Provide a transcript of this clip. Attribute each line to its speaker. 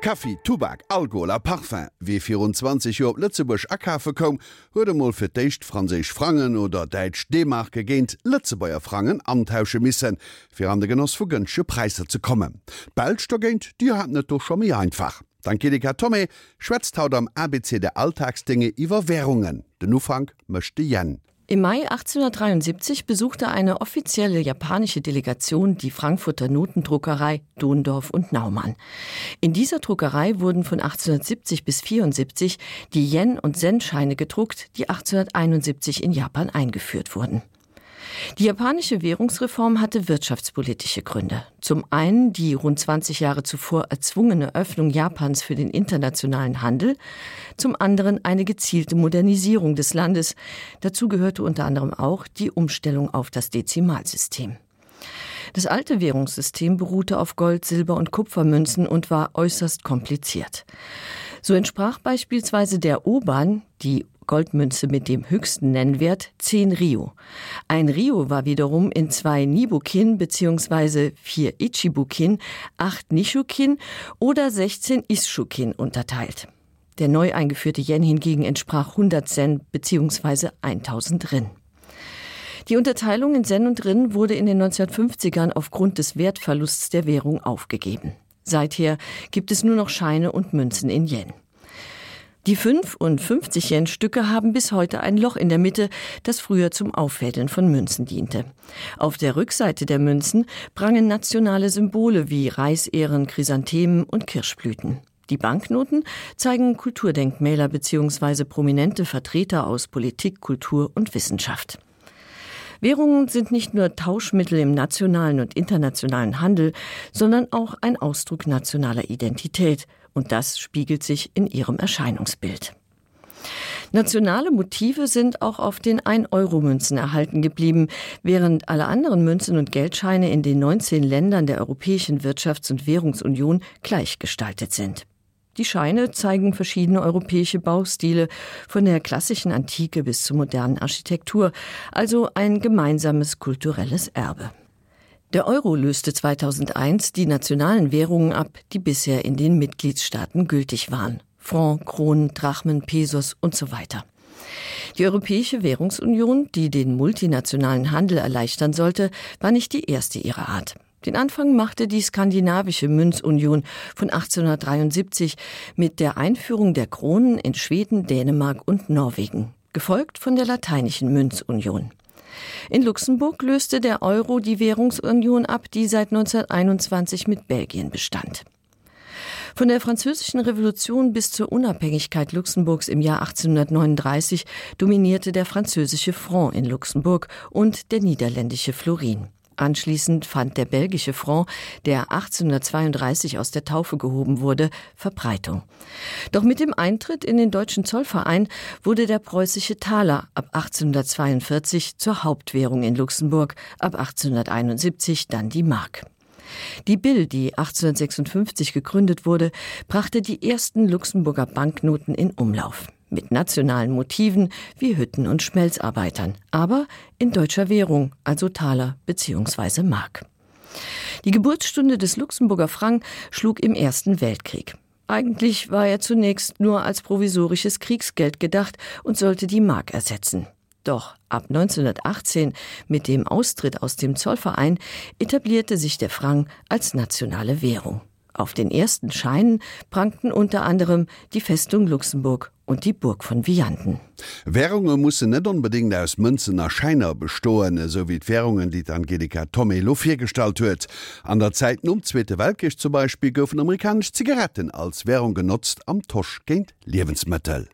Speaker 1: Kaffee, Tubak, Alkohol, Parfum, wie 24 Jo Lützebusch Ackerfe kom, huet mal fir d'icht Fraseich Frangen oder Deitsch Demark gegéint Lützebauer Frangen antausche missen, fir an de Genoss vu gënsche Preise zu kommen. Belsto géint, Di hat net doch schon mir einfach. Danke Tommy schwätzt haut am ABC der Alltagsdinge iwwer Währungen. Den Ufang möchte jen.
Speaker 2: Im Mai 1873 besuchte eine offizielle japanische Delegation die Frankfurter Notendruckerei Dondorf und Naumann. In dieser Druckerei wurden von 1870 bis 74 die Yen- und Zen-Scheine gedruckt, die 1871 in Japan eingeführt wurden. Die japanische Währungsreform hatte wirtschaftspolitische Gründe. Zum einen die rund 20 Jahre zuvor erzwungene Öffnung Japans für den internationalen Handel, zum anderen eine gezielte Modernisierung des Landes. Dazu gehörte unter anderem auch die Umstellung auf das Dezimalsystem. Das alte Währungssystem beruhte auf Gold, Silber und Kupfermünzen und war äußerst kompliziert. So entsprach beispielsweise der Oban, die Goldmünze mit dem höchsten Nennwert 10 Rio. Ein Rio war wiederum in zwei Nibukin bzw. vier Ichibukin, acht Nishukin oder 16 Ishukin unterteilt. Der neu eingeführte Yen hingegen entsprach 100 Zen bzw. 1000 Rin. Die Unterteilung in Zen und Rin wurde in den 1950ern aufgrund des Wertverlusts der Währung aufgegeben. Seither gibt es nur noch Scheine und Münzen in Yen. Die 5 und 50 Yen Stücke haben bis heute ein Loch in der Mitte, das früher zum Auffädeln von Münzen diente. Auf der Rückseite der Münzen prangen nationale Symbole wie Reisehren, Chrysanthemen und Kirschblüten. Die Banknoten zeigen Kulturdenkmäler bzw. prominente Vertreter aus Politik, Kultur und Wissenschaft. Währungen sind nicht nur Tauschmittel im nationalen und internationalen Handel, sondern auch ein Ausdruck nationaler Identität, und das spiegelt sich in ihrem Erscheinungsbild. Nationale Motive sind auch auf den 1-Euro-Münzen erhalten geblieben, während alle anderen Münzen und Geldscheine in den 19 Ländern der Europäischen Wirtschafts- und Währungsunion gleichgestaltet sind. Die Scheine zeigen verschiedene europäische Baustile, von der klassischen Antike bis zur modernen Architektur, also ein gemeinsames kulturelles Erbe. Der Euro löste 2001 die nationalen Währungen ab, die bisher in den Mitgliedstaaten gültig waren. Franc, Kronen, Drachmen, Pesos und so weiter. Die Europäische Währungsunion, die den multinationalen Handel erleichtern sollte, war nicht die erste ihrer Art. Den Anfang machte die skandinavische Münzunion von 1873 mit der Einführung der Kronen in Schweden, Dänemark und Norwegen, gefolgt von der lateinischen Münzunion. In Luxemburg löste der Euro die Währungsunion ab, die seit 1921 mit Belgien bestand. Von der Französischen Revolution bis zur Unabhängigkeit Luxemburgs im Jahr 1839 dominierte der französische Franc in Luxemburg und der niederländische Florin. Anschließend fand der belgische Franc, der 1832 aus der Taufe gehoben wurde, Verbreitung. Doch mit dem Eintritt in den deutschen Zollverein wurde der preußische Taler ab 1842 zur Hauptwährung in Luxemburg, ab 1871 dann die Mark. Die Bill, die 1856 gegründet wurde, brachte die ersten Luxemburger Banknoten in Umlauf mit nationalen Motiven wie Hütten und Schmelzarbeitern, aber in deutscher Währung, also Taler bzw. Mark. Die Geburtsstunde des Luxemburger Frank schlug im Ersten Weltkrieg. Eigentlich war er zunächst nur als provisorisches Kriegsgeld gedacht und sollte die Mark ersetzen. Doch ab 1918 mit dem Austritt aus dem Zollverein etablierte sich der Frank als nationale Währung. Auf den ersten Scheinen prangten unter anderem die Festung Luxemburg und die Burg von Vianden.
Speaker 1: Währungen muss net unbedingt aus Münzen Erscheiner bestohlen, so wie Währungen, die Angelika Tommy Lofir gestalt huet. An der Zeit um Zweite Weltkrieg zum Beispiel goufen amerikanische Zigaretten als Währung genutzt am Tosch geint Lebensmittel.